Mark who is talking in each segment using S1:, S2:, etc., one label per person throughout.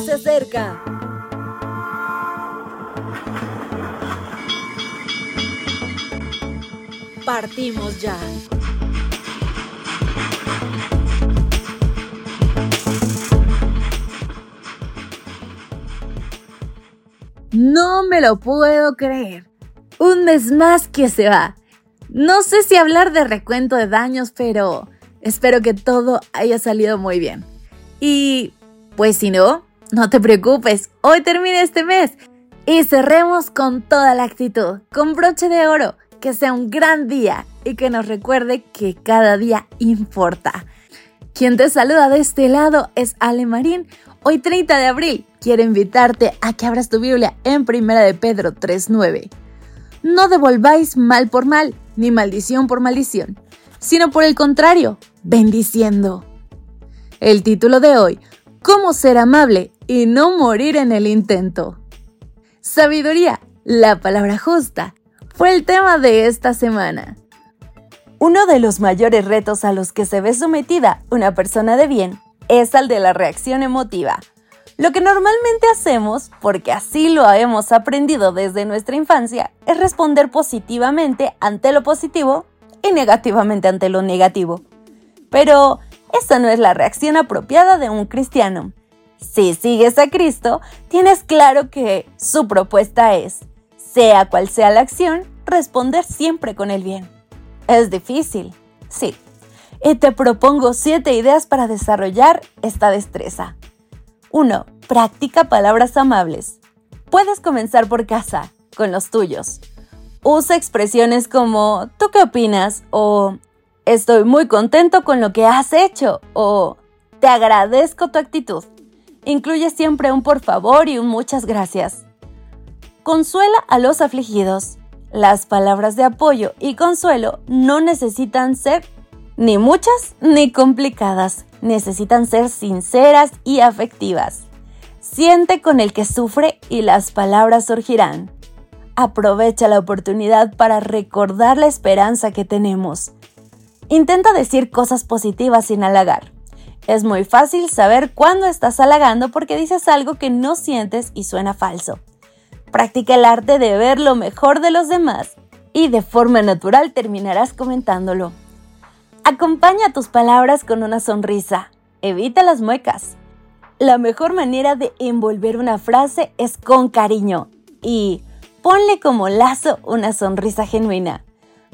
S1: se acerca. Partimos ya. No me lo puedo creer. Un mes más que se va. No sé si hablar de recuento de daños, pero espero que todo haya salido muy bien. Y pues si no, no te preocupes, hoy termina este mes y cerremos con toda la actitud, con broche de oro, que sea un gran día y que nos recuerde que cada día importa. Quien te saluda de este lado es Ale Marín. Hoy 30 de abril quiero invitarte a que abras tu Biblia en Primera de Pedro 3:9. No devolváis mal por mal, ni maldición por maldición, sino por el contrario, bendiciendo. El título de hoy, ¿Cómo ser amable y no morir en el intento? Sabiduría, la palabra justa, fue el tema de esta semana. Uno de los mayores retos a los que se ve sometida una persona de bien es al de la reacción emotiva. Lo que normalmente hacemos, porque así lo hemos aprendido desde nuestra infancia, es responder positivamente ante lo positivo y negativamente ante lo negativo. Pero esa no es la reacción apropiada de un cristiano. Si sigues a Cristo, tienes claro que su propuesta es, sea cual sea la acción, responder siempre con el bien. Es difícil, sí. Y te propongo siete ideas para desarrollar esta destreza. 1. Practica palabras amables. Puedes comenzar por casa, con los tuyos. Usa expresiones como ¿tú qué opinas? o Estoy muy contento con lo que has hecho o Te agradezco tu actitud. Incluye siempre un por favor y un muchas gracias. Consuela a los afligidos. Las palabras de apoyo y consuelo no necesitan ser ni muchas ni complicadas, necesitan ser sinceras y afectivas. Siente con el que sufre y las palabras surgirán. Aprovecha la oportunidad para recordar la esperanza que tenemos. Intenta decir cosas positivas sin halagar. Es muy fácil saber cuándo estás halagando porque dices algo que no sientes y suena falso. Practica el arte de ver lo mejor de los demás y de forma natural terminarás comentándolo. Acompaña tus palabras con una sonrisa. Evita las muecas. La mejor manera de envolver una frase es con cariño y ponle como lazo una sonrisa genuina.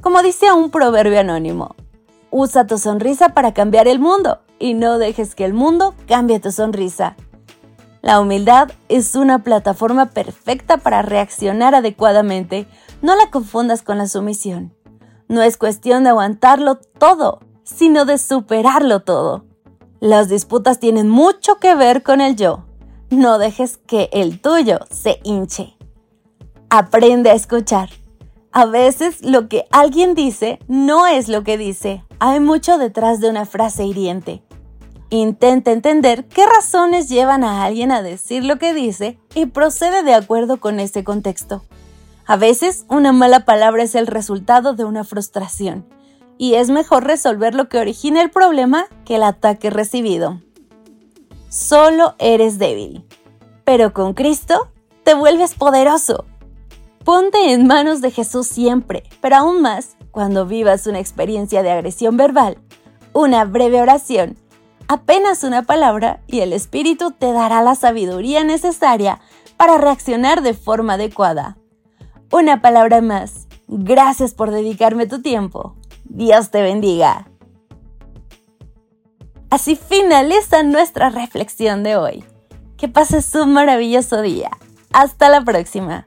S1: Como dice un proverbio anónimo, Usa tu sonrisa para cambiar el mundo y no dejes que el mundo cambie tu sonrisa. La humildad es una plataforma perfecta para reaccionar adecuadamente. No la confundas con la sumisión. No es cuestión de aguantarlo todo, sino de superarlo todo. Las disputas tienen mucho que ver con el yo. No dejes que el tuyo se hinche. Aprende a escuchar. A veces lo que alguien dice no es lo que dice. Hay mucho detrás de una frase hiriente. Intenta entender qué razones llevan a alguien a decir lo que dice y procede de acuerdo con ese contexto. A veces una mala palabra es el resultado de una frustración y es mejor resolver lo que origina el problema que el ataque recibido. Solo eres débil, pero con Cristo te vuelves poderoso. Ponte en manos de Jesús siempre, pero aún más cuando vivas una experiencia de agresión verbal, una breve oración, apenas una palabra y el Espíritu te dará la sabiduría necesaria para reaccionar de forma adecuada. Una palabra más. Gracias por dedicarme tu tiempo. Dios te bendiga. Así finaliza nuestra reflexión de hoy. Que pases un maravilloso día. Hasta la próxima.